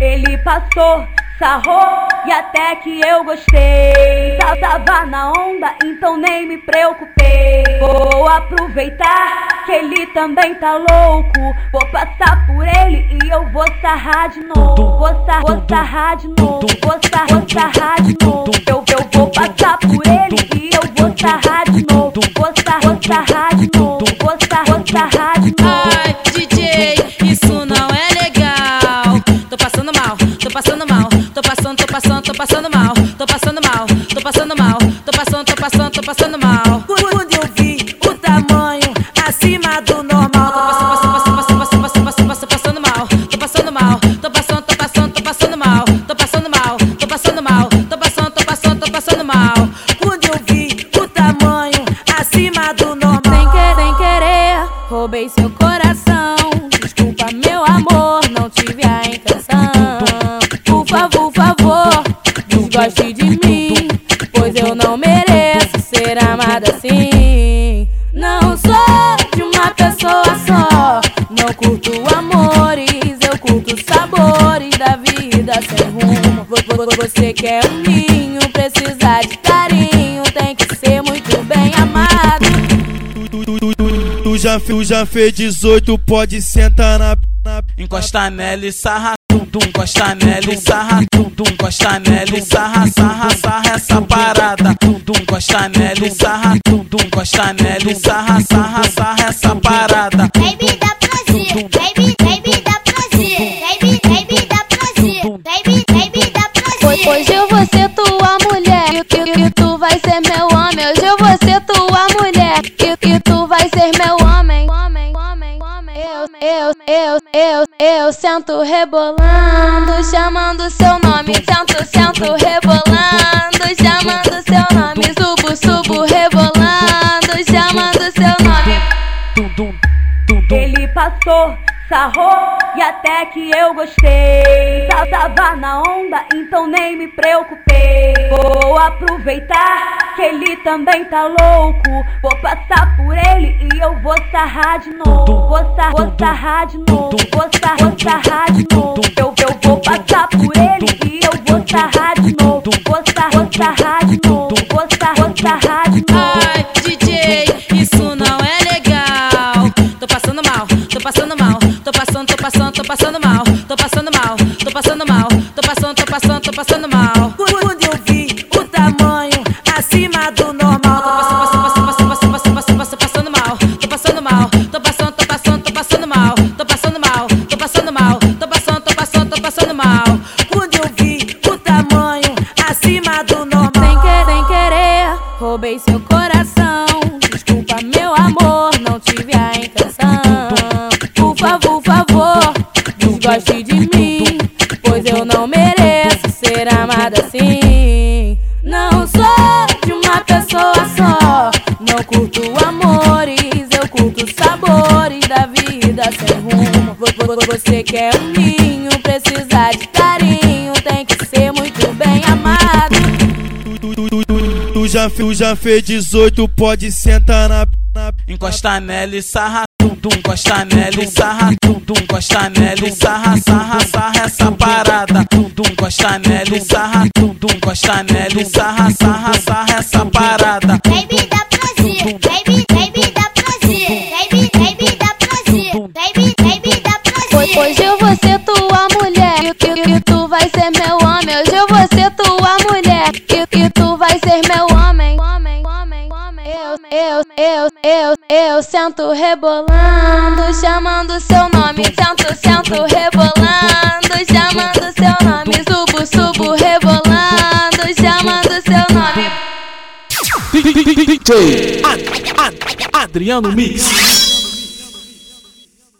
Ele passou, sarrou e até que eu gostei. Tava na onda, então nem me preocupei. Vou aproveitar que ele também tá louco. Vou passar por ele e eu vou sarrar de novo. Vou, sar, vou sarrar de novo. Vou, sar, vou sarrar de novo. Eu, eu vou passar por ele e eu vou sarrar de novo. Vou, sar, vou sarrar de novo. Vou, sar, vou sarrar de novo. Tô passando mal, tô passando, tô passando, tô passando mal, tô passando mal, tô passando mal, tô passando, tô passando, tô passando mal. Quando eu vi o tamanho acima do normal. Não mereço ser amada assim. Não sou de uma pessoa só. Não curto amores, eu curto sabores da vida sem rumo. Vo- vo- Você quer um ninho, precisa de carinho. Tem que ser muito bem amado. Tu, tu, tu, tu, tu já, tu já fez 18, pode sentar na, na Encosta nela e sarra, tum tum, encosta nela e sarra, tum tum, encosta nela e sarra, sarra, sarra essa parada, tum tum, encosta nela e sarra, tum tum, encosta nela e sarra, sarra, sarra essa parada. Baby dá prazer, baby, baby dá prazer, baby, baby dá prazer, baby, baby dá prazer. hoje eu vou Eu, eu, eu, eu, sento rebolando, chamando seu nome. Sento, sento rebolando, chamando seu nome. Subo, subo rebolando, chamando seu nome. Ele passou, sarrou e até que eu gostei. Tava na onda, então nem me preocupei. Vou aproveitar que ele também tá louco. Vou passar por ele e eu vou sarrar de novo. Vou, sar, vou sarrar de novo. Vou, sar, vou sarrar de novo. Tô passando, tô passando, tô passando mal. Quando eu vi o tamanho acima do normal. Tô passando, passando, passando, passando, passando, passando, passando mal, tô passando mal, tô passando, tô passando, tô passando mal, tô passando mal, tô passando mal, tô passando, tô passando, tô passando mal. Quando eu vi o tamanho acima do normal. Sem querer, sem querer, roubei seu coração. Desculpa, meu amor, não tive a intenção. Por favor, por favor, desgoste de mim. Amada assim. Não sou de uma pessoa só. Não curto amores, eu curto sabores da vida sem rumo. Vo- vo- Você quer um ninho, precisa de carinho. Tem que ser muito bem amado. tu, tu, tu, tu, tu já, tu já fez 18, pode sentar na, na Encosta nela e sarra, tum tum, encosta nela e sarra, tum tum, encosta nela e sarra, sarra, sarra tum tum, encosta nela e sarra, tum tum, encosta nela e sarra, sarra, sarra essa parada. Baby dá prazer, baby, baby dá prazer, baby, baby dá prazer, baby, baby dá prazer. hoje eu vou ser tua mulher e, e- e tu vai ser meu homem. Hoje eu vou ser tua mulher e, e tu vai ser meu homem. Homem, homem, homem. Eu, eu, eu, eu, eu sento rebolando, chamando seu nome. Sento, sento rebolando, chamando seu nome. Seu nome. DJ Ad- Ad- Adriano Mix.